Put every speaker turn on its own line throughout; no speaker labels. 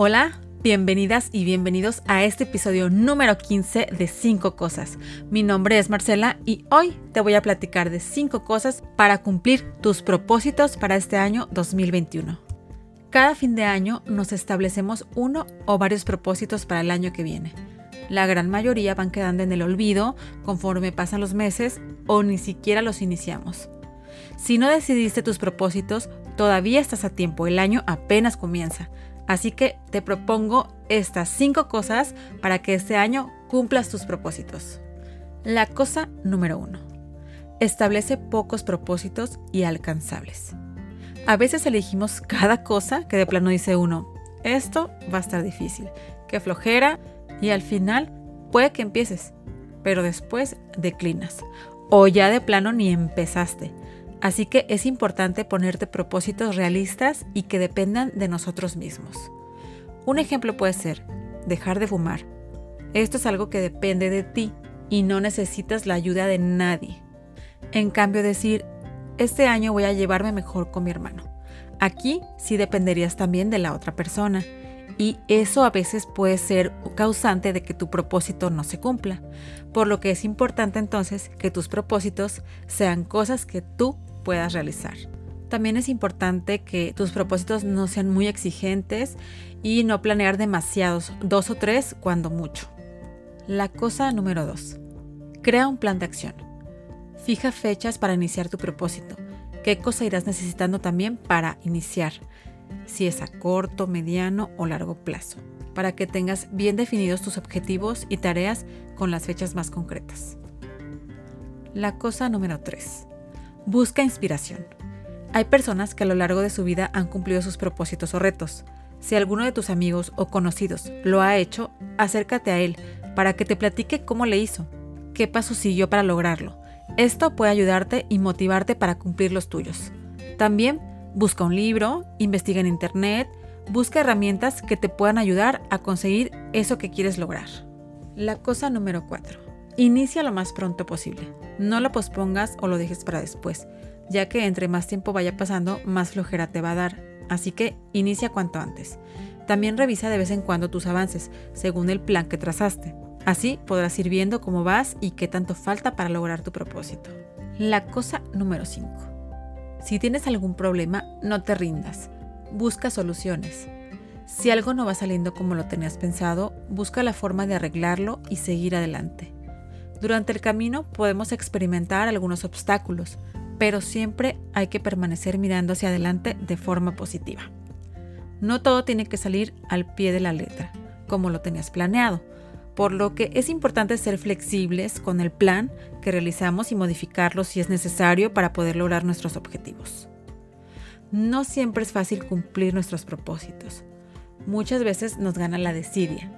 Hola, bienvenidas y bienvenidos a este episodio número 15 de 5 cosas. Mi nombre es Marcela y hoy te voy a platicar de 5 cosas para cumplir tus propósitos para este año 2021. Cada fin de año nos establecemos uno o varios propósitos para el año que viene. La gran mayoría van quedando en el olvido conforme pasan los meses o ni siquiera los iniciamos. Si no decidiste tus propósitos, todavía estás a tiempo, el año apenas comienza. Así que te propongo estas cinco cosas para que este año cumplas tus propósitos. La cosa número uno. Establece pocos propósitos y alcanzables. A veces elegimos cada cosa que de plano dice uno, esto va a estar difícil, que flojera y al final puede que empieces, pero después declinas o ya de plano ni empezaste. Así que es importante ponerte propósitos realistas y que dependan de nosotros mismos. Un ejemplo puede ser dejar de fumar. Esto es algo que depende de ti y no necesitas la ayuda de nadie. En cambio, decir, este año voy a llevarme mejor con mi hermano. Aquí sí dependerías también de la otra persona y eso a veces puede ser causante de que tu propósito no se cumpla, por lo que es importante entonces que tus propósitos sean cosas que tú puedas realizar. También es importante que tus propósitos no sean muy exigentes y no planear demasiados, dos o tres cuando mucho. La cosa número dos. Crea un plan de acción. Fija fechas para iniciar tu propósito. ¿Qué cosa irás necesitando también para iniciar? Si es a corto, mediano o largo plazo, para que tengas bien definidos tus objetivos y tareas con las fechas más concretas. La cosa número 3. Busca inspiración. Hay personas que a lo largo de su vida han cumplido sus propósitos o retos. Si alguno de tus amigos o conocidos lo ha hecho, acércate a él para que te platique cómo le hizo, qué paso siguió para lograrlo. Esto puede ayudarte y motivarte para cumplir los tuyos. También busca un libro, investiga en internet, busca herramientas que te puedan ayudar a conseguir eso que quieres lograr. La cosa número 4. Inicia lo más pronto posible. No lo pospongas o lo dejes para después, ya que entre más tiempo vaya pasando, más flojera te va a dar. Así que inicia cuanto antes. También revisa de vez en cuando tus avances, según el plan que trazaste. Así podrás ir viendo cómo vas y qué tanto falta para lograr tu propósito. La cosa número 5. Si tienes algún problema, no te rindas. Busca soluciones. Si algo no va saliendo como lo tenías pensado, busca la forma de arreglarlo y seguir adelante. Durante el camino podemos experimentar algunos obstáculos, pero siempre hay que permanecer mirando hacia adelante de forma positiva. No todo tiene que salir al pie de la letra, como lo tenías planeado, por lo que es importante ser flexibles con el plan que realizamos y modificarlo si es necesario para poder lograr nuestros objetivos. No siempre es fácil cumplir nuestros propósitos. Muchas veces nos gana la desidia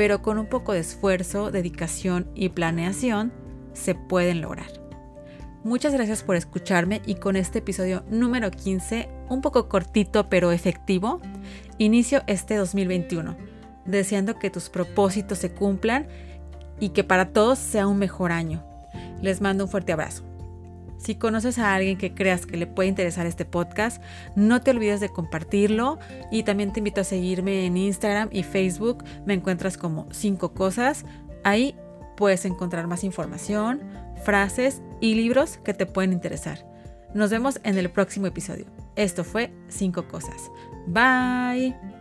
pero con un poco de esfuerzo, dedicación y planeación se pueden lograr. Muchas gracias por escucharme y con este episodio número 15, un poco cortito pero efectivo, inicio este 2021, deseando que tus propósitos se cumplan y que para todos sea un mejor año. Les mando un fuerte abrazo. Si conoces a alguien que creas que le puede interesar este podcast, no te olvides de compartirlo y también te invito a seguirme en Instagram y Facebook. Me encuentras como 5 cosas. Ahí puedes encontrar más información, frases y libros que te pueden interesar. Nos vemos en el próximo episodio. Esto fue 5 cosas. Bye.